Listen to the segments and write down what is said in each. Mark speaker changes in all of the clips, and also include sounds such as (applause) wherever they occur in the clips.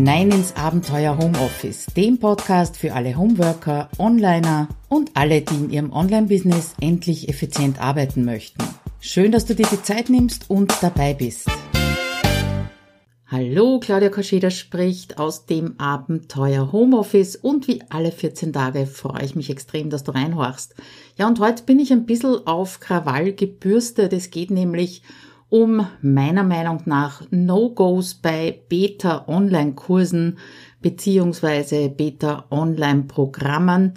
Speaker 1: hinein ins Abenteuer Homeoffice, dem Podcast für alle Homeworker, Onliner und alle, die in ihrem Online-Business endlich effizient arbeiten möchten. Schön, dass du dir die Zeit nimmst und dabei bist. Hallo, Claudia Koscheder spricht aus dem Abenteuer Homeoffice und wie alle 14 Tage freue ich mich extrem, dass du reinhorchst. Ja, und heute bin ich ein bisschen auf Krawall gebürstet. Es geht nämlich um meiner Meinung nach No-Gos bei Beta-Online-Kursen beziehungsweise Beta-Online-Programmen.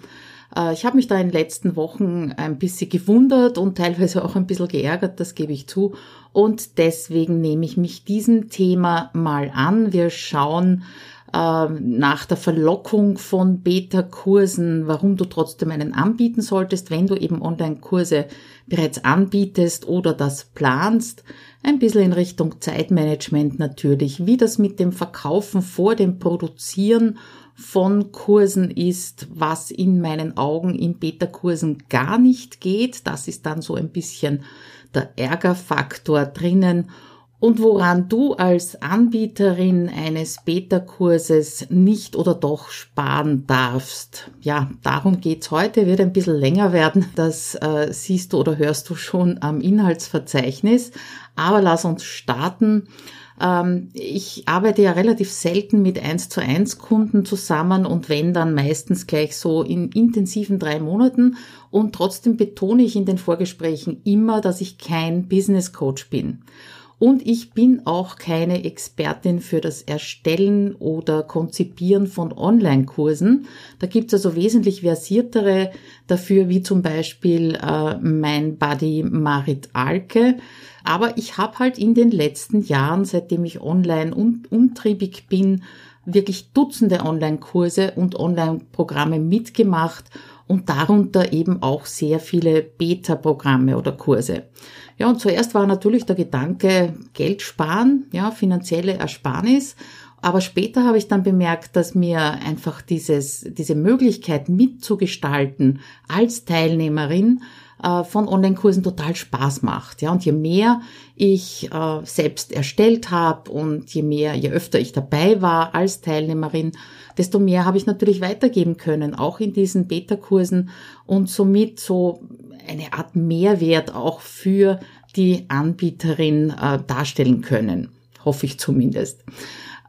Speaker 1: Äh, ich habe mich da in den letzten Wochen ein bisschen gewundert und teilweise auch ein bisschen geärgert, das gebe ich zu. Und deswegen nehme ich mich diesem Thema mal an. Wir schauen äh, nach der Verlockung von Beta-Kursen, warum du trotzdem einen anbieten solltest, wenn du eben Online-Kurse bereits anbietest oder das planst. Ein bisschen in Richtung Zeitmanagement natürlich, wie das mit dem Verkaufen vor dem Produzieren von Kursen ist, was in meinen Augen in Beta-Kursen gar nicht geht. Das ist dann so ein bisschen der Ärgerfaktor drinnen und woran du als Anbieterin eines Beta-Kurses nicht oder doch sparen darfst. Ja, darum geht's heute, wird ein bisschen länger werden. Das äh, siehst du oder hörst du schon am Inhaltsverzeichnis. Aber lass uns starten. Ähm, ich arbeite ja relativ selten mit 1 zu 1 Kunden zusammen und wenn dann meistens gleich so in intensiven drei Monaten. Und trotzdem betone ich in den Vorgesprächen immer, dass ich kein Business Coach bin. Und ich bin auch keine Expertin für das Erstellen oder Konzipieren von Online-Kursen. Da gibt's also wesentlich versiertere dafür, wie zum Beispiel äh, mein Buddy Marit Alke. Aber ich habe halt in den letzten Jahren, seitdem ich online un umtriebig bin, wirklich Dutzende Online-Kurse und Online-Programme mitgemacht und darunter eben auch sehr viele Beta-Programme oder Kurse. Ja, und zuerst war natürlich der Gedanke, Geld sparen, ja, finanzielle Ersparnis. Aber später habe ich dann bemerkt, dass mir einfach dieses, diese Möglichkeit mitzugestalten als Teilnehmerin äh, von Online-Kursen total Spaß macht. Ja, und je mehr ich äh, selbst erstellt habe und je mehr, je öfter ich dabei war als Teilnehmerin, desto mehr habe ich natürlich weitergeben können, auch in diesen Beta-Kursen und somit so eine Art Mehrwert auch für die Anbieterin äh, darstellen können. Hoffe ich zumindest.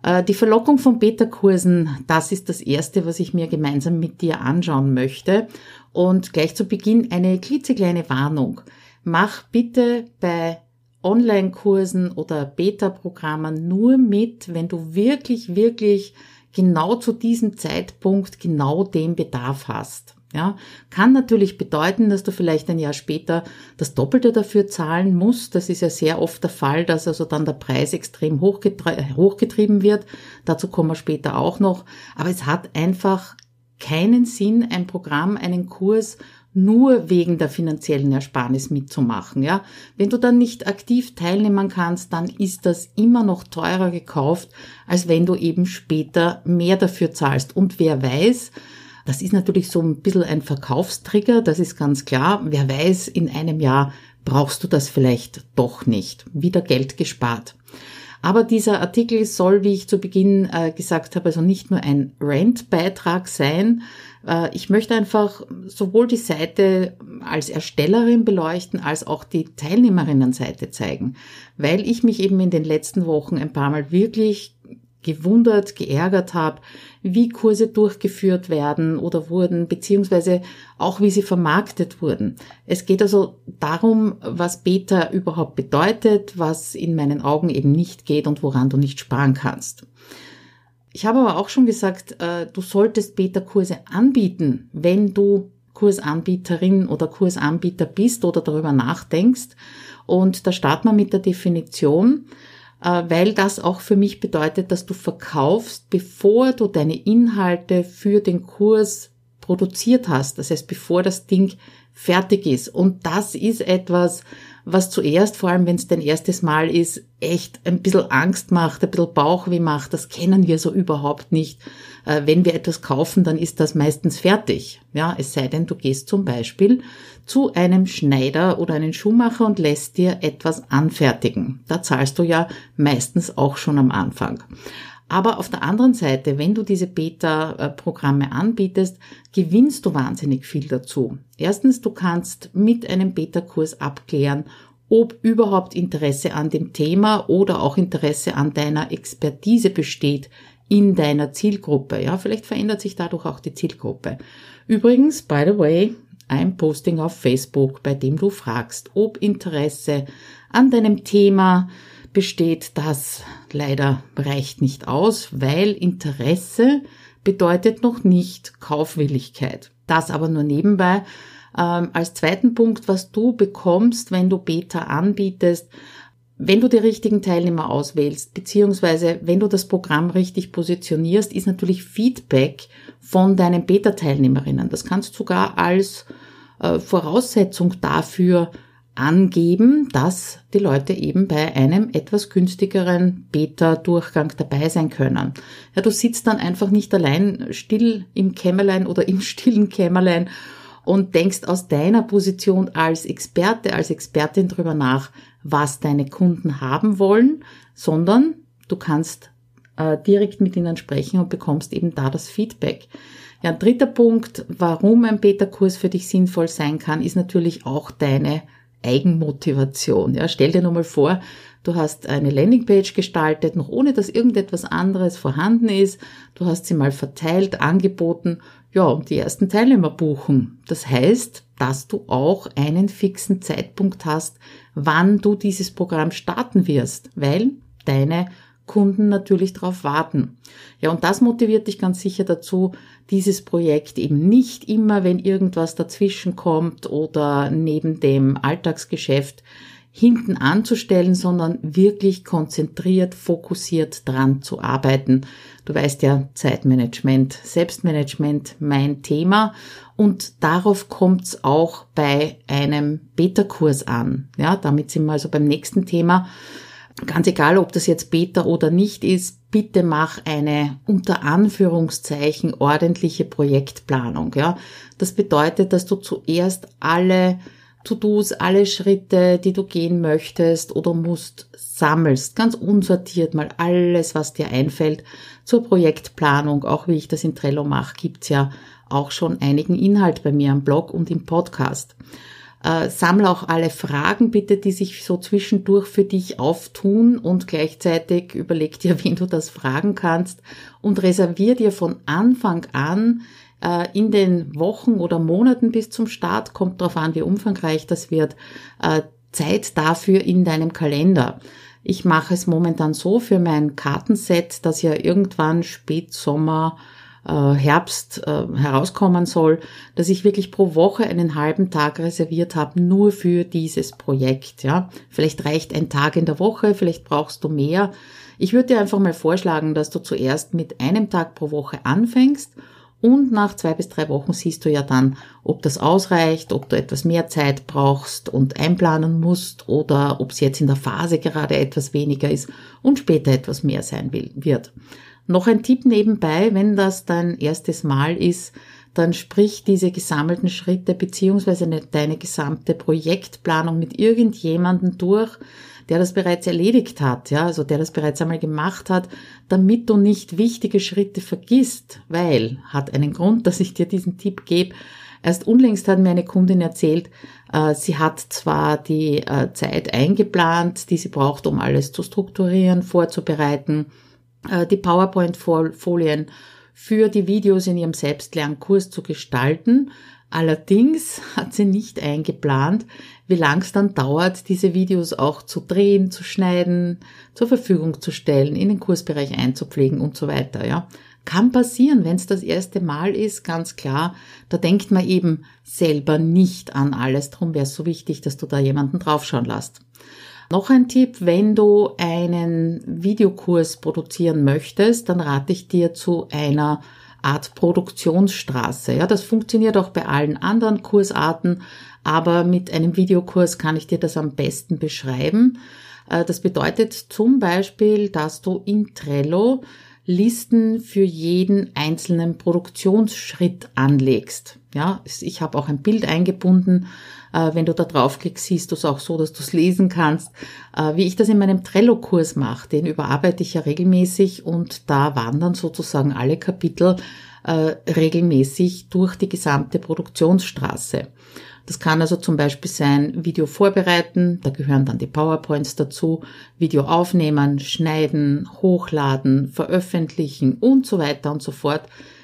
Speaker 1: Äh, die Verlockung von Beta-Kursen, das ist das erste, was ich mir gemeinsam mit dir anschauen möchte. Und gleich zu Beginn eine klitzekleine Warnung. Mach bitte bei Online-Kursen oder Beta-Programmen nur mit, wenn du wirklich, wirklich genau zu diesem Zeitpunkt genau den Bedarf hast. Ja, kann natürlich bedeuten, dass du vielleicht ein Jahr später das Doppelte dafür zahlen musst. Das ist ja sehr oft der Fall, dass also dann der Preis extrem hochgetrieben wird. Dazu kommen wir später auch noch. Aber es hat einfach keinen Sinn, ein Programm, einen Kurs nur wegen der finanziellen Ersparnis mitzumachen, ja. Wenn du dann nicht aktiv teilnehmen kannst, dann ist das immer noch teurer gekauft, als wenn du eben später mehr dafür zahlst. Und wer weiß, das ist natürlich so ein bisschen ein Verkaufstrigger, das ist ganz klar. Wer weiß, in einem Jahr brauchst du das vielleicht doch nicht. Wieder Geld gespart. Aber dieser Artikel soll, wie ich zu Beginn äh, gesagt habe, also nicht nur ein Rent-Beitrag sein. Äh, ich möchte einfach sowohl die Seite als Erstellerin beleuchten, als auch die Teilnehmerinnenseite zeigen, weil ich mich eben in den letzten Wochen ein paar Mal wirklich gewundert, geärgert habe, wie Kurse durchgeführt werden oder wurden, beziehungsweise auch wie sie vermarktet wurden. Es geht also darum, was Beta überhaupt bedeutet, was in meinen Augen eben nicht geht und woran du nicht sparen kannst. Ich habe aber auch schon gesagt, äh, du solltest Beta-Kurse anbieten, wenn du Kursanbieterin oder Kursanbieter bist oder darüber nachdenkst. Und da starten wir mit der Definition. Äh, weil das auch für mich bedeutet, dass du verkaufst, bevor du deine Inhalte für den Kurs produziert hast. Das heißt, bevor das Ding fertig ist. Und das ist etwas, was zuerst, vor allem wenn es dein erstes Mal ist, echt ein bisschen Angst macht, ein bisschen Bauchweh macht. Das kennen wir so überhaupt nicht. Äh, wenn wir etwas kaufen, dann ist das meistens fertig. Ja, es sei denn, du gehst zum Beispiel zu einem Schneider oder einen Schuhmacher und lässt dir etwas anfertigen. Da zahlst du ja meistens auch schon am Anfang. Aber auf der anderen Seite, wenn du diese Beta-Programme anbietest, gewinnst du wahnsinnig viel dazu. Erstens, du kannst mit einem Beta-Kurs abklären, ob überhaupt Interesse an dem Thema oder auch Interesse an deiner Expertise besteht in deiner Zielgruppe. Ja, vielleicht verändert sich dadurch auch die Zielgruppe. Übrigens, by the way, ein Posting auf Facebook, bei dem du fragst, ob Interesse an deinem Thema besteht, das leider reicht nicht aus, weil Interesse bedeutet noch nicht Kaufwilligkeit. Das aber nur nebenbei. Ähm, als zweiten Punkt, was du bekommst, wenn du Beta anbietest, wenn du die richtigen Teilnehmer auswählst, beziehungsweise wenn du das Programm richtig positionierst, ist natürlich Feedback von deinen Beta-Teilnehmerinnen. Das kannst du sogar als äh, Voraussetzung dafür angeben, dass die Leute eben bei einem etwas günstigeren Beta-Durchgang dabei sein können. Ja, du sitzt dann einfach nicht allein still im Kämmerlein oder im (laughs) stillen Kämmerlein und denkst aus deiner Position als Experte, als Expertin drüber nach, was deine Kunden haben wollen, sondern du kannst äh, direkt mit ihnen sprechen und bekommst eben da das Feedback. Ja, ein dritter Punkt, warum ein Beta-Kurs für dich sinnvoll sein kann, ist natürlich auch deine Eigenmotivation. Ja, stell dir nur mal vor, du hast eine Landingpage gestaltet, noch ohne dass irgendetwas anderes vorhanden ist. Du hast sie mal verteilt, angeboten ja, und die ersten Teilnehmer buchen. Das heißt, dass du auch einen fixen Zeitpunkt hast, wann du dieses Programm starten wirst, weil deine Kunden natürlich darauf warten. Ja, und das motiviert dich ganz sicher dazu, dieses Projekt eben nicht immer, wenn irgendwas dazwischen kommt oder neben dem Alltagsgeschäft hinten anzustellen, sondern wirklich konzentriert, fokussiert dran zu arbeiten. Du weißt ja, Zeitmanagement, Selbstmanagement, mein Thema. Und darauf kommt's auch bei einem Beta-Kurs an. Ja, damit sind wir also beim nächsten Thema. Ganz egal, ob das jetzt Beta oder nicht ist, bitte mach eine unter Anführungszeichen ordentliche Projektplanung. Ja, das bedeutet, dass du zuerst alle To-Dos, alle Schritte, die du gehen möchtest oder musst, sammelst, ganz unsortiert mal alles, was dir einfällt zur Projektplanung, auch wie ich das in Trello mache, gibt's ja auch schon einigen Inhalt bei mir am Blog und im Podcast. Äh, sammle auch alle Fragen bitte, die sich so zwischendurch für dich auftun und gleichzeitig überleg dir, (laughs) wen du das fragen kannst und reservier dir von Anfang an äh, in den Wochen oder Monaten bis zum Start, kommt darauf an, wie umfangreich das wird, äh, Zeit dafür in deinem Kalender. Ich mache es momentan so für mein Kartenset, das ja irgendwann Spätsommer, äh, Herbst herauskommen soll, dass ich wirklich pro Woche einen halben Tag reserviert habe, nur für dieses Projekt. Ja, vielleicht reicht ein Tag in der Woche, vielleicht brauchst du mehr. Ich würde dir einfach mal vorschlagen, dass du zuerst mit einem Tag pro Woche anfängst und nach zwei bis drei Wochen siehst du ja dann, ob das ausreicht, ob du etwas mehr Zeit brauchst und einplanen musst oder ob es jetzt in der Phase gerade etwas weniger ist und später etwas mehr sein will, wird. Noch ein Tipp nebenbei, wenn das dein erstes Mal ist, dann sprich diese gesammelten Schritte beziehungsweise deine gesamte Projektplanung mit irgendjemandem durch, der das bereits erledigt hat, ja, also der das bereits einmal gemacht hat, damit du nicht wichtige Schritte vergisst, weil, hat einen Grund, (laughs) dass ich dir diesen Tipp gebe, Erst unlängst hat mir eine Kundin erzählt, äh, sie hat zwar die äh, Zeit eingeplant, die sie braucht, um alles zu strukturieren, vorzubereiten, die PowerPoint-Folien für die Videos in ihrem Selbstlernkurs zu gestalten, Allerdings (laughs) hat sie nicht eingeplant, wie lang es dann dauert, diese Videos auch zu drehen, zu schneiden, zur Verfügung zu stellen, in den Kursbereich einzupflegen und so weiter, ja. Kann passieren, wenn es das erste Mal ist, ganz klar. Da denkt man eben selber nicht an alles. Darum wäre es so wichtig, dass du da jemanden draufschauen lässt. Noch ein Tipp, wenn du einen Videokurs produzieren möchtest, dann rate ich dir zu einer Art Produktionsstraße. Ja, das funktioniert auch bei allen anderen Kursarten, aber mit einem Videokurs kann ich dir das am besten beschreiben. Äh, das bedeutet zum Beispiel, dass du in Trello Listen für jeden einzelnen Produktionsschritt anlegst. Ja, ich habe auch ein Bild eingebunden, Äh, wenn du da draufklickst, siehst du es auch so, dass du es lesen kannst. Äh, wie ich das in meinem Trello-Kurs mache, den überarbeite ich ja regelmäßig und da wandern sozusagen alle Kapitel äh, regelmäßig durch die gesamte Produktionsstraße. Das kann also zum Beispiel sein, Video vorbereiten, da gehören dann die PowerPoints dazu, Video aufnehmen, schneiden, hochladen, veröffentlichen und so weiter und so fort.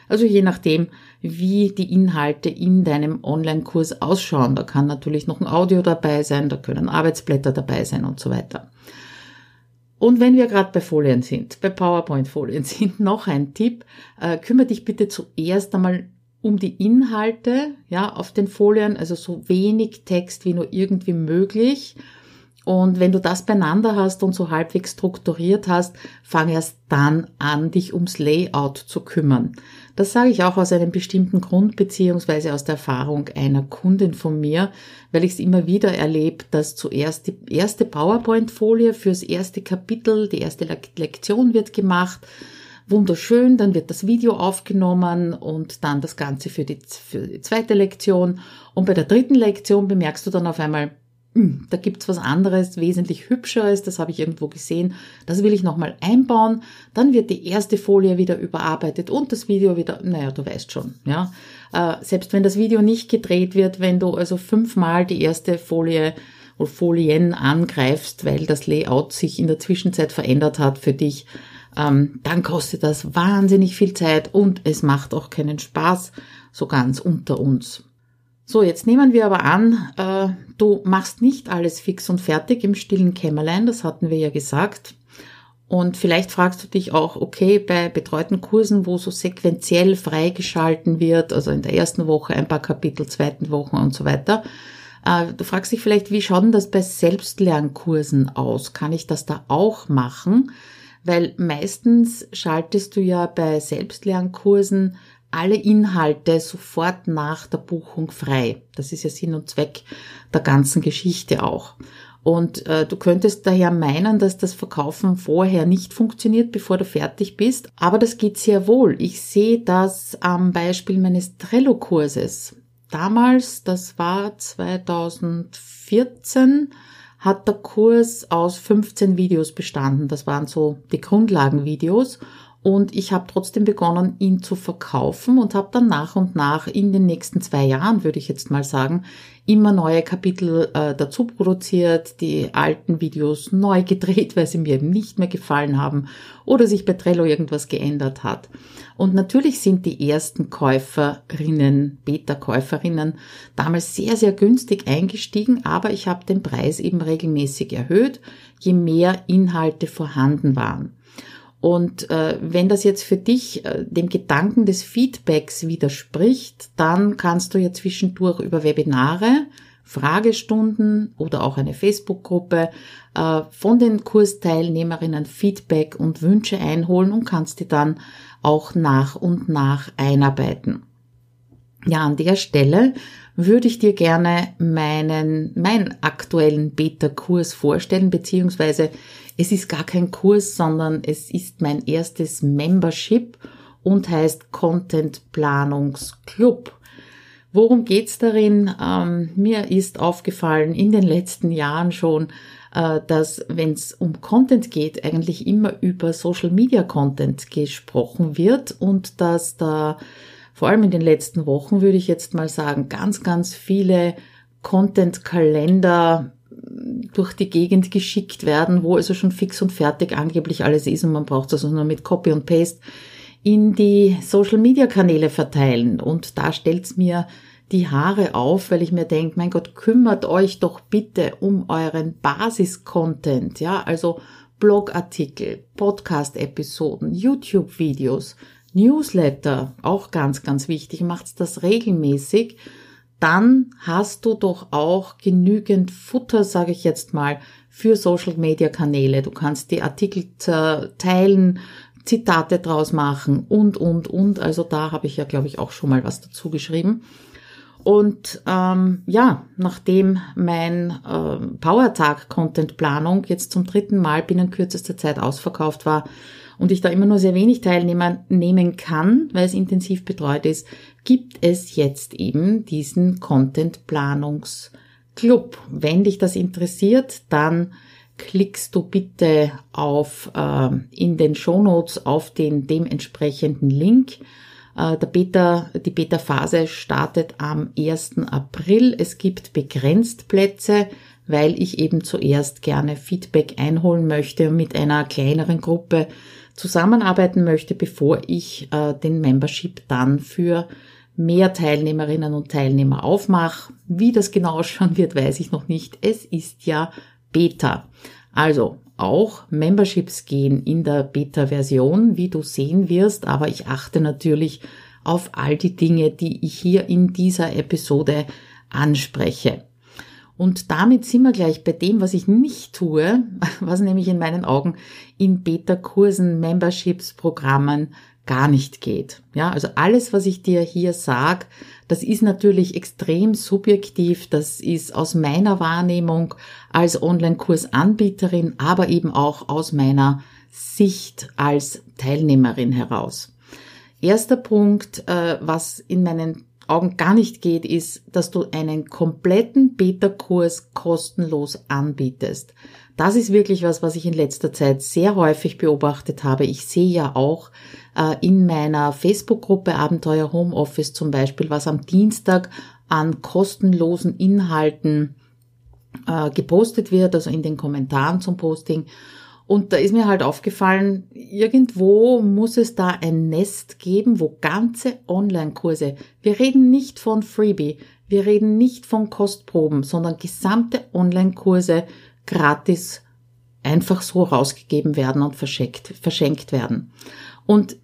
Speaker 1: Also je nachdem, wie die Inhalte in deinem Online-Kurs ausschauen. Da kann natürlich noch ein Audio dabei sein, da können Arbeitsblätter dabei sein und so weiter. Und wenn wir gerade bei Folien sind, bei PowerPoint-Folien (laughs) sind, noch ein Tipp, äh, kümmere dich bitte zuerst einmal um die Inhalte, ja, auf den Folien, also so wenig Text wie nur irgendwie möglich. Und wenn du das beieinander hast und so halbwegs strukturiert hast, fang erst dann an, dich ums Layout zu kümmern. Das sage ich auch aus einem bestimmten Grund beziehungsweise aus der Erfahrung einer Kundin von mir, weil ich es immer wieder erlebe, dass zuerst die erste PowerPoint-Folie fürs erste Kapitel, die erste Lektion wird gemacht wunderschön, dann wird das Video aufgenommen und dann das Ganze für die, für die zweite Lektion. Und bei der dritten Lektion bemerkst du dann auf einmal, hm, da gibt's was anderes, wesentlich hübscheres, das habe ich irgendwo gesehen, das will ich nochmal einbauen. Dann wird die erste Folie wieder überarbeitet und das Video wieder, naja, du weißt schon, ja. Äh, selbst wenn das Video nicht gedreht wird, wenn du also fünfmal die erste Folie oder Folien angreifst, weil das Layout sich in der Zwischenzeit verändert hat für dich, ähm, dann kostet das wahnsinnig viel Zeit und es macht auch keinen Spaß, so ganz unter uns. So, jetzt nehmen wir aber an, äh, du machst nicht alles fix und fertig im stillen Kämmerlein, das hatten wir ja gesagt. Und vielleicht fragst du dich auch, okay, bei betreuten Kursen, wo so sequenziell freigeschalten wird, also in der ersten Woche ein paar Kapitel, zweiten Wochen und so weiter, äh, du fragst dich vielleicht, wie schaut denn das bei Selbstlernkursen aus? Kann ich das da auch machen? Weil meistens schaltest du ja bei Selbstlernkursen alle Inhalte sofort nach der Buchung frei. Das ist ja Sinn und Zweck der ganzen Geschichte auch. Und äh, du könntest daher meinen, dass das Verkaufen vorher nicht funktioniert, bevor du fertig bist. Aber das geht sehr wohl. Ich sehe das am Beispiel meines Trello-Kurses. Damals, das war 2014, hat der Kurs aus 15 Videos bestanden. Das waren so die Grundlagenvideos. Und ich habe trotzdem begonnen, ihn zu verkaufen und habe dann nach und nach in den nächsten zwei Jahren, würde ich jetzt mal sagen, immer neue Kapitel äh, dazu produziert, die alten Videos neu gedreht, weil sie mir eben nicht mehr gefallen haben oder sich bei Trello irgendwas geändert hat. Und natürlich sind die ersten Käuferinnen, Beta-Käuferinnen damals sehr, sehr günstig eingestiegen, aber ich habe den Preis eben regelmäßig erhöht, je mehr Inhalte vorhanden waren. Und äh, wenn das jetzt für dich äh, dem Gedanken des Feedbacks widerspricht, dann kannst du ja zwischendurch über Webinare, Fragestunden oder auch eine Facebook-Gruppe äh, von den Kursteilnehmerinnen Feedback und Wünsche einholen und kannst die dann auch nach und nach einarbeiten. Ja, an der Stelle würde ich dir gerne meinen, meinen aktuellen Beta-Kurs vorstellen, beziehungsweise es ist gar kein Kurs, sondern es ist mein erstes Membership und heißt Content Planungsclub. Worum geht's darin? Ähm, mir ist aufgefallen in den letzten Jahren schon, äh, dass wenn es um Content geht, eigentlich immer über Social Media Content gesprochen wird und dass da vor allem in den letzten Wochen würde ich jetzt mal sagen, ganz, ganz viele Content-Kalender durch die Gegend geschickt werden, wo also schon fix und fertig angeblich alles ist und man braucht es also nur mit Copy und Paste in die Social-Media-Kanäle verteilen. Und da stellt's mir die Haare auf, weil ich mir denke, mein Gott, kümmert euch doch bitte um euren Basis-Content, ja, also Blogartikel, Podcast-Episoden, YouTube-Videos, Newsletter, auch ganz, ganz wichtig, macht das regelmäßig, dann hast du doch auch genügend Futter, sage ich jetzt mal, für Social Media Kanäle. Du kannst die Artikel teilen, Zitate draus machen und, und, und. Also da habe ich ja, glaube ich, auch schon mal was dazu geschrieben. Und ähm, ja, nachdem mein äh, Powertag Content Planung jetzt zum dritten Mal binnen kürzester Zeit ausverkauft war, und ich da immer nur sehr wenig Teilnehmer nehmen kann, weil es intensiv betreut ist, gibt es jetzt eben diesen Content Planungs Club. Wenn dich das interessiert, dann klickst du bitte auf äh, in den Shownotes auf den dementsprechenden Link. Äh, der Beta, die Beta-Phase startet am 1. April. Es gibt begrenzt Plätze, weil ich eben zuerst gerne Feedback einholen möchte mit einer kleineren Gruppe zusammenarbeiten möchte, bevor ich äh, den Membership dann für mehr Teilnehmerinnen und Teilnehmer aufmache. Wie das genau (laughs) ausschauen wird, weiß ich noch nicht. Es ist ja Beta. Also auch Memberships gehen in der Beta-Version, wie du sehen wirst, aber ich achte natürlich auf all die Dinge, die ich hier in dieser Episode anspreche. Und damit sind wir gleich bei dem, was ich nicht tue, (laughs) was nämlich in meinen Augen in Beta-Kursen, Memberships, Programmen gar nicht geht. Ja, also alles, was ich dir hier sag, das ist natürlich extrem subjektiv. Das ist aus meiner Wahrnehmung als Online-Kursanbieterin, aber eben auch aus meiner Sicht als Teilnehmerin heraus. Erster Punkt, äh, was in meinen Augen gar nicht geht, ist, dass du einen kompletten Beta-Kurs kostenlos anbietest. Das ist wirklich was, was ich in letzter Zeit sehr häufig beobachtet habe. Ich sehe ja auch äh, in meiner Facebook-Gruppe Abenteuer Homeoffice zum Beispiel, was am Dienstag an kostenlosen Inhalten äh, gepostet wird, also in den Kommentaren zum Posting. Und da ist mir halt aufgefallen, irgendwo muss es da ein Nest geben, wo ganze Online-Kurse, wir reden nicht von Freebie, wir reden nicht von Kostproben, sondern gesamte Online-Kurse gratis einfach so rausgegeben werden und verschenkt, verschenkt werden. Und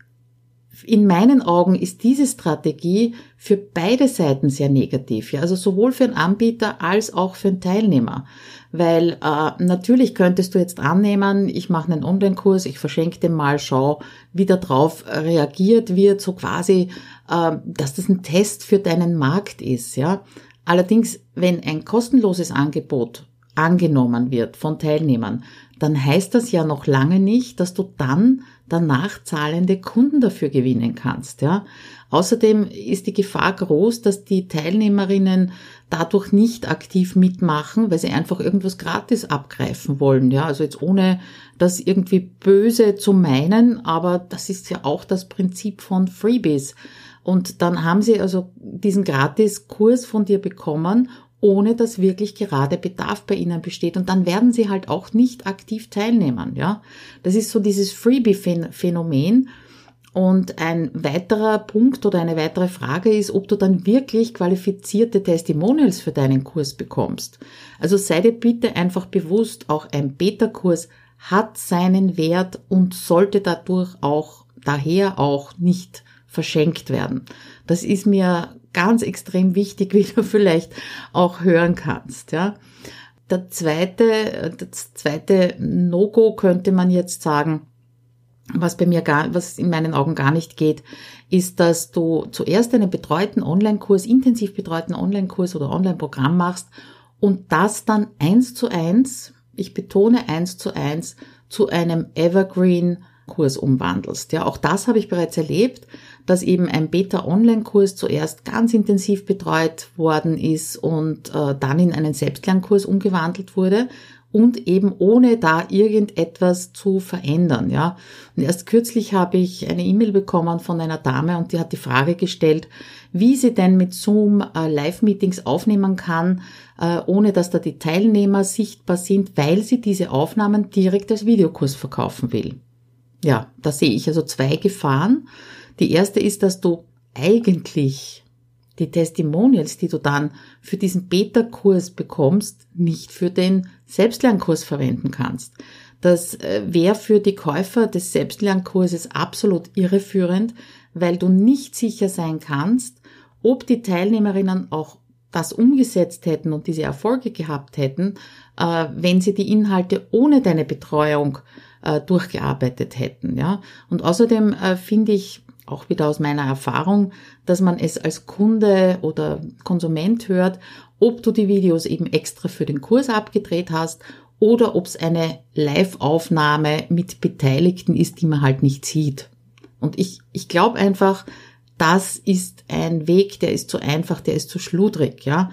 Speaker 1: in meinen Augen ist diese Strategie für beide Seiten sehr negativ, ja, also sowohl für einen Anbieter als auch für einen Teilnehmer. Weil äh, natürlich könntest du jetzt annehmen, ich mache einen Online-Kurs, ich verschenke den mal, schau, wie da drauf reagiert wird, so quasi, äh, dass das ein Test für deinen Markt ist, ja. Allerdings, wenn ein kostenloses Angebot angenommen wird von Teilnehmern, dann heißt das ja noch lange nicht, dass du dann danach zahlende Kunden dafür gewinnen kannst, ja. Außerdem ist die Gefahr groß, dass die Teilnehmerinnen dadurch nicht aktiv mitmachen, weil sie einfach irgendwas gratis abgreifen wollen, ja. Also jetzt ohne das irgendwie böse zu meinen, aber das ist ja auch das Prinzip von Freebies. Und dann haben sie also diesen Gratis-Kurs von dir bekommen ohne dass wirklich gerade Bedarf bei ihnen besteht. Und dann werden sie halt auch nicht aktiv teilnehmen, ja. Das ist so dieses Freebie-Phänomen. Und ein weiterer Punkt oder eine weitere Frage ist, ob du dann wirklich qualifizierte Testimonials für deinen Kurs bekommst. Also sei dir bitte einfach bewusst, auch ein Beta-Kurs hat seinen Wert und sollte dadurch auch, daher auch nicht verschenkt werden. Das ist mir ganz extrem wichtig, (laughs) wie du vielleicht auch hören kannst, ja. Der zweite, das zweite No-Go könnte man jetzt sagen, was bei mir gar, was in meinen Augen gar nicht geht, ist, dass du zuerst einen betreuten Online-Kurs, intensiv betreuten Online-Kurs oder Online-Programm machst und das dann eins zu eins, ich betone eins zu eins, zu einem Evergreen Kurs umwandelst. Ja, auch das habe ich bereits erlebt, dass eben ein Beta-Online-Kurs zuerst ganz intensiv betreut worden ist und äh, dann in einen Selbstlernkurs umgewandelt wurde und eben ohne da irgendetwas zu verändern, ja. Und erst kürzlich habe ich eine E-Mail bekommen von einer Dame und die hat die Frage gestellt, wie sie denn mit Zoom äh, Live-Meetings aufnehmen kann, äh, ohne dass da die Teilnehmer sichtbar sind, weil sie diese Aufnahmen direkt als Videokurs verkaufen will ja, da sehe ich also zwei Gefahren. Die erste ist, dass du eigentlich die Testimonials, die du dann für diesen Beta-Kurs bekommst, nicht für den Selbstlernkurs verwenden kannst. Das äh, wäre für die Käufer des Selbstlernkurses absolut irreführend, weil du nicht sicher sein kannst, ob die Teilnehmerinnen auch das umgesetzt hätten und diese Erfolge gehabt hätten, äh, wenn sie die Inhalte ohne deine Betreuung äh, durchgearbeitet hätten. Ja? Und außerdem äh, finde ich auch wieder aus meiner Erfahrung, dass man es als Kunde oder Konsument hört, ob du die Videos eben extra für den Kurs abgedreht hast oder ob es eine Live-Aufnahme mit Beteiligten ist, die man halt nicht sieht. Und ich, ich glaube einfach, das ist ein Weg, der ist zu einfach, der ist zu schludrig, ja.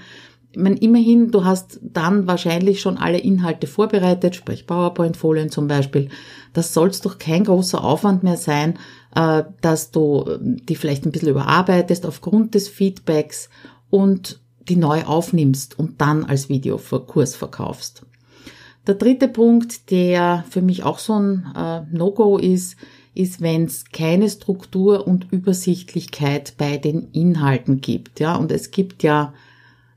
Speaker 1: Ich meine, immerhin, du hast dann wahrscheinlich schon alle Inhalte vorbereitet, sprich PowerPoint-Folien zum Beispiel. Das soll doch kein großer Aufwand mehr sein, äh, dass du die vielleicht ein bisschen überarbeitest aufgrund des Feedbacks und die neu aufnimmst und dann als Videokurs verkaufst. Der dritte Punkt, der für mich auch so ein äh, No-Go ist, ist, wenn es keine Struktur und Übersichtlichkeit bei den Inhalten gibt. Ja, und es gibt ja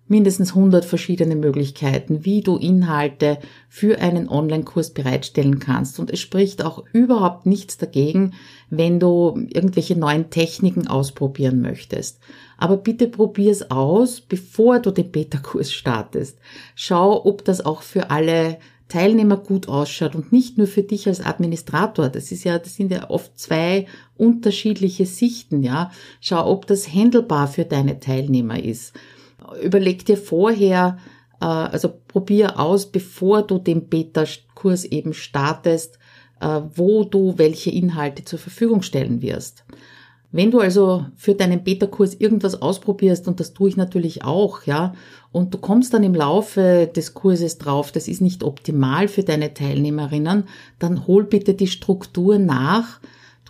Speaker 1: mindestens 100 verschiedene Möglichkeiten, wie du Inhalte für einen Online-Kurs bereitstellen kannst. Und es spricht auch überhaupt nichts dagegen, wenn du irgendwelche neuen Techniken ausprobieren möchtest. Aber bitte probier es aus, bevor du den Beta-Kurs startest. Schau, ob das auch für alle Teilnehmer gut ausschaut und nicht nur für dich als Administrator. Das ist ja, das sind ja oft zwei unterschiedliche Sichten, ja. Schau, ob das handelbar für deine Teilnehmer ist. Überleg dir vorher, äh, also probier aus, bevor du den Beta-Kurs eben startest, äh, wo du welche Inhalte zur Verfügung stellen wirst. Wenn du also für deinen Beta-Kurs irgendwas ausprobierst, und das tue ich natürlich auch, ja, und du kommst dann im Laufe des Kurses drauf, das ist nicht optimal für deine Teilnehmerinnen, dann hol bitte die Struktur nach.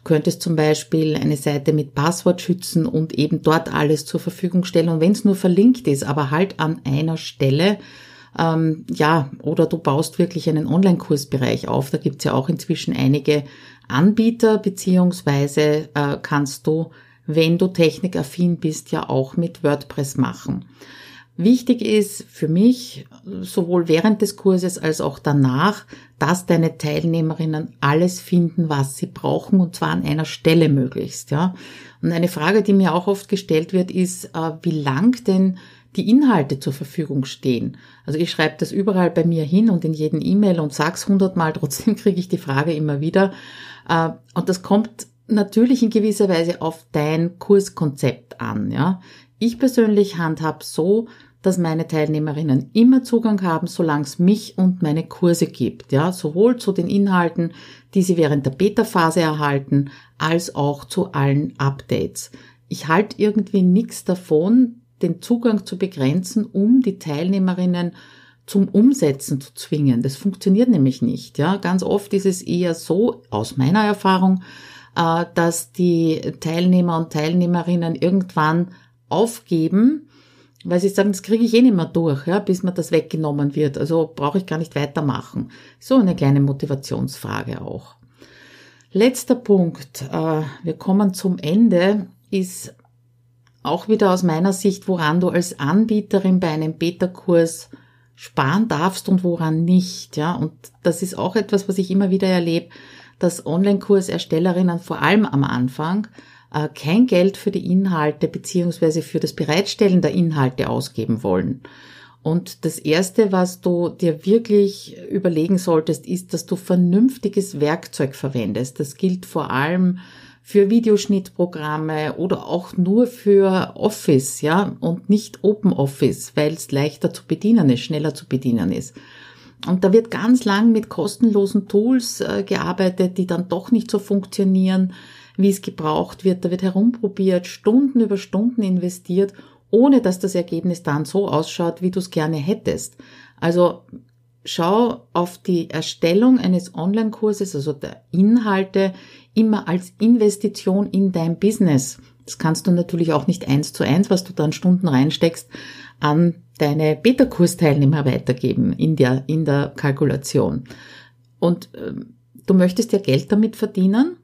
Speaker 1: Könntest zum Beispiel eine Seite mit Passwort schützen und eben dort alles zur Verfügung stellen. Und wenn es nur verlinkt ist, aber halt an einer Stelle, ähm, ja, oder du baust wirklich einen Online-Kursbereich auf. Da gibt's ja auch inzwischen einige Anbieter, beziehungsweise äh, kannst du, wenn du technikaffin bist, ja auch mit WordPress machen. Wichtig ist für mich, sowohl während des Kurses als auch danach, dass deine Teilnehmerinnen alles finden, was sie brauchen, und zwar an einer Stelle möglichst, ja. Und eine Frage, die mir auch oft gestellt wird, ist, äh, wie lang denn die Inhalte zur Verfügung stehen. Also ich schreibe das überall bei mir hin und in jeden E-Mail und sag's hundertmal, (laughs) trotzdem kriege ich die Frage immer wieder. Äh, und das kommt natürlich in gewisser Weise auf dein Kurskonzept an. Ja, ich persönlich handhab so, dass meine Teilnehmerinnen immer Zugang haben, solange es mich und meine Kurse gibt. Ja, sowohl zu den Inhalten, die sie während der Beta-Phase erhalten, als auch zu allen Updates. Ich halte irgendwie nichts davon, den Zugang zu begrenzen, um die Teilnehmerinnen zum Umsetzen zu zwingen. Das funktioniert nämlich nicht. Ja, ganz oft ist es eher so, aus meiner Erfahrung, äh, dass die Teilnehmer und Teilnehmerinnen irgendwann aufgeben, weil sie sagen, das kriege ich eh nicht mehr durch, ja, bis mir das weggenommen wird. Also brauche ich gar nicht weitermachen. So eine kleine Motivationsfrage auch. Letzter Punkt, äh, wir kommen zum Ende, ist auch wieder aus meiner Sicht, woran du als Anbieterin bei einem Beta-Kurs sparen darfst und woran nicht. Ja, und das ist auch etwas, was ich immer wieder erlebe, dass Online-Kurserstellerinnen vor allem am Anfang äh, kein Geld für die Inhalte beziehungsweise für das Bereitstellen der Inhalte ausgeben wollen. Und das erste, was du dir wirklich überlegen solltest, ist, dass du vernünftiges Werkzeug verwendest. Das gilt vor allem für Videoschnittprogramme oder auch nur für Office, ja, und nicht Open Office, weil es leichter zu bedienen ist, schneller zu bedienen ist. Und da wird ganz lang mit kostenlosen Tools äh, gearbeitet, die dann doch nicht so funktionieren, wie es gebraucht wird. Da wird herumprobiert, Stunden über Stunden investiert, ohne dass das Ergebnis dann so ausschaut, wie du es gerne hättest. Also schau auf die Erstellung eines Online-Kurses, also der Inhalte, immer als Investition in dein Business. Das kannst du natürlich auch nicht eins zu eins, was du dann Stunden reinsteckst, an deine Beta-Kursteilnehmer weitergeben in der, in der Kalkulation. Und äh, du möchtest ja Geld damit verdienen.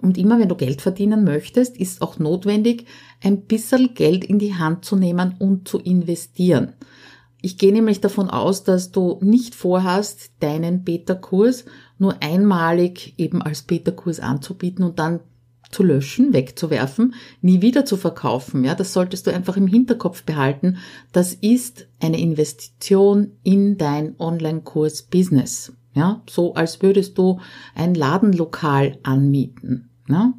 Speaker 1: Und immer wenn du Geld verdienen möchtest, ist auch notwendig, ein bisschen Geld in die Hand zu nehmen und zu investieren. Ich gehe nämlich davon aus, dass du nicht vorhast, deinen Beta-Kurs nur einmalig eben als Beta-Kurs anzubieten und dann zu löschen, wegzuwerfen, nie wieder zu verkaufen. Ja, das solltest du einfach im Hinterkopf behalten. Das ist eine Investition in dein Online-Kurs-Business. Ja, so als würdest du ein Ladenlokal anmieten. Ja?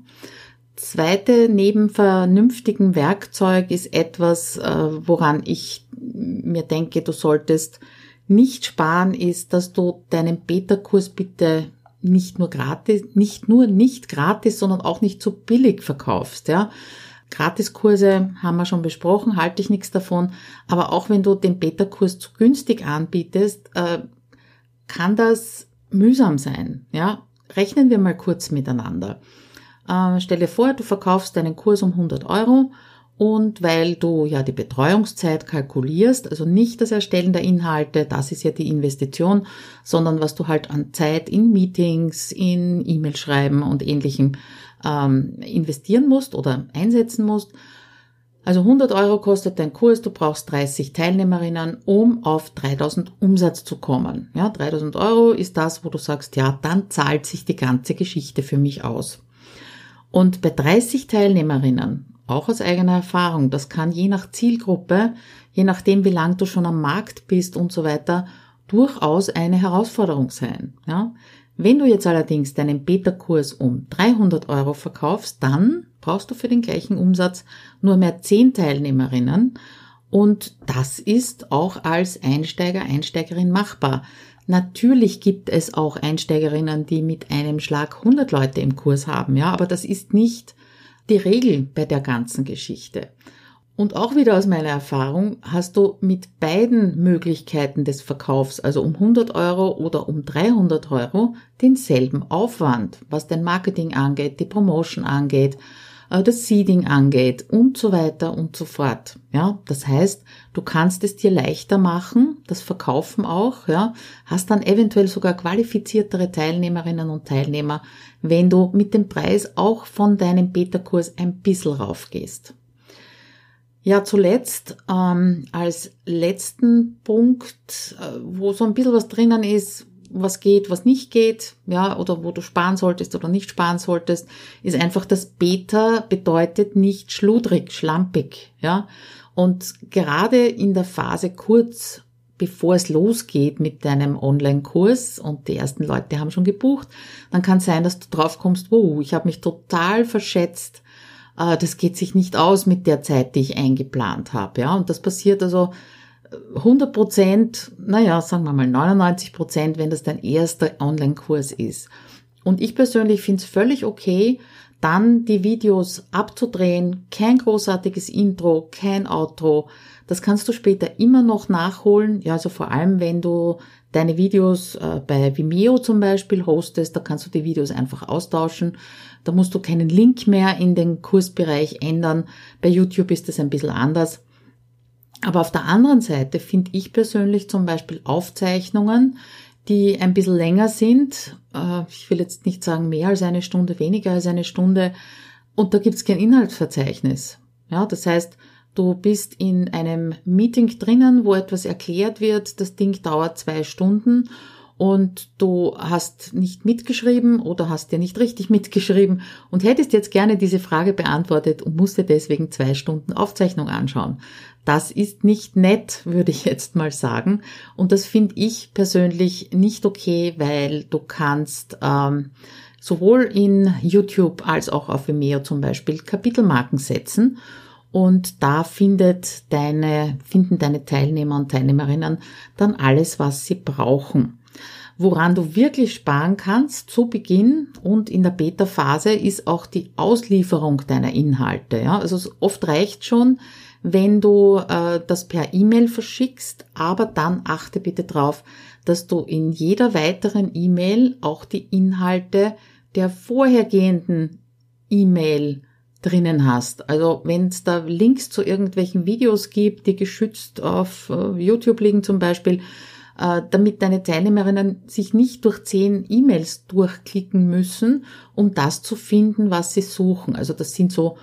Speaker 1: Zweite neben vernünftigen Werkzeug ist etwas, äh, woran ich mir denke, du solltest nicht sparen, ist, dass du deinen Beta-Kurs bitte nicht nur gratis, nicht nur nicht gratis, sondern auch nicht zu billig verkaufst, ja. Gratiskurse haben wir schon besprochen, halte ich nichts davon. Aber auch wenn du den Beta-Kurs zu günstig anbietest, äh, kann das mühsam sein. Ja, rechnen wir mal kurz miteinander. Äh, stell dir vor, du verkaufst deinen Kurs um 100 Euro und weil du ja die Betreuungszeit kalkulierst, also nicht das Erstellen der Inhalte, das ist ja die Investition, sondern was du halt an Zeit in Meetings, in E-Mail schreiben und ähnlichem ähm, investieren musst oder einsetzen musst. Also 100 Euro kostet dein Kurs, du brauchst 30 Teilnehmerinnen, um auf 3000 Umsatz zu kommen. Ja, 3000 Euro ist das, wo du sagst, ja, dann zahlt sich die ganze Geschichte für mich aus. Und bei 30 Teilnehmerinnen, auch aus eigener Erfahrung, das kann je nach Zielgruppe, je nachdem, wie lang du schon am Markt bist und so weiter, durchaus eine Herausforderung sein. Ja? Wenn du jetzt allerdings deinen Beta-Kurs um 300 Euro verkaufst, dann brauchst du für den gleichen Umsatz nur mehr 10 Teilnehmerinnen und das ist auch als Einsteiger, Einsteigerin machbar. Natürlich gibt es auch Einsteigerinnen, die mit einem Schlag 100 Leute im Kurs haben, ja, aber das ist nicht die Regel bei der ganzen Geschichte. Und auch wieder aus meiner Erfahrung hast du mit beiden Möglichkeiten des Verkaufs, also um 100 Euro oder um 300 Euro, denselben Aufwand, was dein Marketing angeht, die Promotion angeht, das Seeding angeht und so weiter und so fort. Ja, das heißt, du kannst es dir leichter machen, das Verkaufen auch, ja, hast dann eventuell sogar qualifiziertere Teilnehmerinnen und Teilnehmer, wenn du mit dem Preis auch von deinem Beta-Kurs ein bisschen raufgehst. Ja, zuletzt ähm, als letzten Punkt, äh, wo so ein bisschen was drinnen ist, was geht, was nicht geht, ja, oder wo du sparen solltest oder nicht sparen solltest, ist einfach, dass Beta bedeutet nicht schludrig, schlampig, ja. Und gerade in der Phase kurz bevor es losgeht mit deinem Online-Kurs und die ersten Leute haben schon gebucht, dann kann sein, dass du drauf kommst, wow, ich habe mich total verschätzt äh, das geht sich nicht aus mit der Zeit, die ich eingeplant habe. Ja, und das passiert also 100 Prozent, naja, sagen wir mal 99 Prozent, wenn das dein erster Online-Kurs ist. Und ich persönlich finde es völlig okay, dann die Videos abzudrehen, kein großartiges Intro, kein Outro. Das kannst du später immer noch nachholen. Ja, also vor allem, wenn du deine Videos äh, bei Vimeo zum Beispiel hostest, da kannst du die Videos einfach austauschen. Da musst du keinen Link mehr in den Kursbereich ändern. Bei YouTube ist das ein bisschen anders. Aber auf der anderen Seite finde ich persönlich zum Beispiel Aufzeichnungen, die ein bisschen länger sind. Äh, ich will jetzt nicht sagen mehr als eine Stunde, weniger als eine Stunde. Und da gibt es kein Inhaltsverzeichnis. Ja, das heißt, du bist in einem Meeting drinnen, wo etwas erklärt wird. Das Ding dauert zwei Stunden und du hast nicht mitgeschrieben oder hast dir nicht richtig mitgeschrieben und hättest jetzt gerne diese Frage beantwortet und musst dir deswegen zwei Stunden Aufzeichnung anschauen. Das ist nicht nett, würde ich jetzt mal sagen. Und das finde ich persönlich nicht okay, weil du kannst ähm, sowohl in YouTube als auch auf Vimeo zum Beispiel Kapitelmarken setzen. Und da findet deine, finden deine Teilnehmer und Teilnehmerinnen dann alles, was sie brauchen. Woran du wirklich sparen kannst zu Beginn und in der Beta-Phase ist auch die Auslieferung deiner Inhalte. Ja? Also oft reicht schon, wenn du äh, das per E-Mail verschickst, aber dann achte bitte darauf, dass du in jeder weiteren E-Mail auch die Inhalte der vorhergehenden E-Mail drinnen hast. Also wenn es da Links zu irgendwelchen Videos gibt, die geschützt auf äh, YouTube liegen zum Beispiel, damit deine Teilnehmerinnen sich nicht durch zehn E-Mails durchklicken müssen, um das zu finden, was sie suchen. Also das sind so,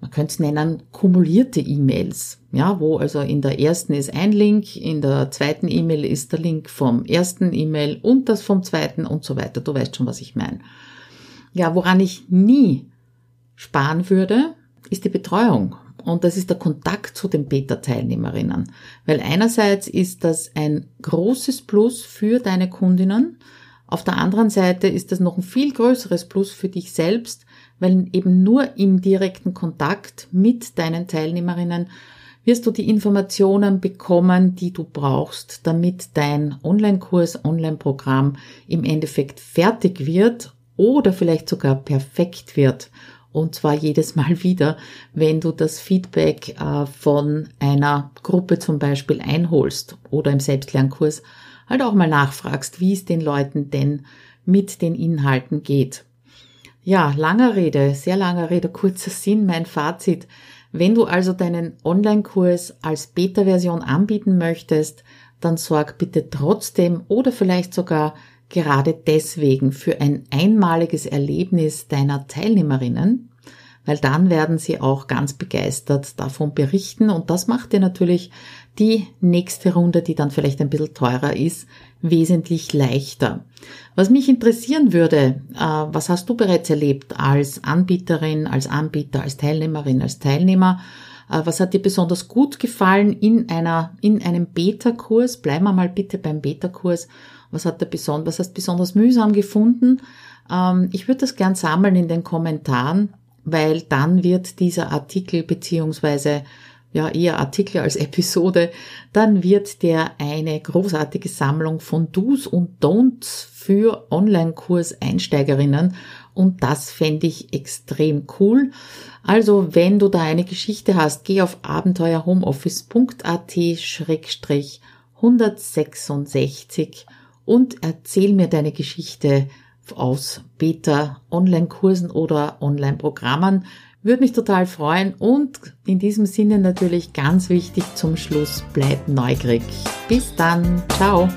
Speaker 1: man könnte es nennen, kumulierte E-Mails. Ja, wo also in der ersten ist ein Link, in der zweiten E-Mail ist der Link vom ersten E-Mail und das vom zweiten und so weiter. Du weißt schon, was ich meine. Ja, woran ich nie sparen würde, ist die Betreuung. Und das ist der Kontakt zu den Beta-Teilnehmerinnen. Weil einerseits ist das ein großes Plus für deine Kundinnen. Auf der anderen Seite ist das noch ein viel größeres Plus für dich selbst, weil eben nur im direkten Kontakt mit deinen Teilnehmerinnen wirst du die Informationen bekommen, die du brauchst, damit dein Online-Kurs, Online-Programm im Endeffekt fertig wird oder vielleicht sogar perfekt wird Und zwar jedes Mal wieder, wenn du das Feedback äh, von einer Gruppe zum Beispiel einholst oder im Selbstlernkurs halt auch mal nachfragst, wie es den Leuten denn mit den Inhalten geht. Ja, langer Rede, sehr langer Rede, kurzer Sinn, mein Fazit. Wenn du also deinen Online-Kurs als Beta-Version anbieten möchtest, dann sorg bitte trotzdem oder vielleicht sogar gerade deswegen für ein einmaliges Erlebnis deiner Teilnehmerinnen, weil dann werden sie auch ganz begeistert davon berichten und das macht dir natürlich die nächste Runde, die dann vielleicht ein bisschen teurer ist, wesentlich leichter. Was mich interessieren würde, äh, was hast du bereits erlebt als Anbieterin, als Anbieter, als Teilnehmerin, als Teilnehmer? Äh, was hat dir besonders gut gefallen in einer, in einem Beta-Kurs? Bleiben wir mal bitte beim Beta-Kurs. Was hat dir besonders, was hast besonders mühsam gefunden? Ähm, ich würde das gern sammeln in den Kommentaren, weil dann wird dieser Artikel beziehungsweise ja eher Artikel als (laughs) Episode, dann wird der eine großartige Sammlung von Do's und Don'ts für Online-Kurs-Einsteigerinnen und das fände ich extrem cool. Also wenn du da eine Geschichte hast, geh auf abenteuerhomeoffice.at-166 und erzähl mir deine Geschichte aus Beta-Online-Kursen oder Online-Programmen. Würde mich total freuen und in diesem Sinne natürlich ganz wichtig zum Schluss, bleib neugierig. Bis dann, ciao.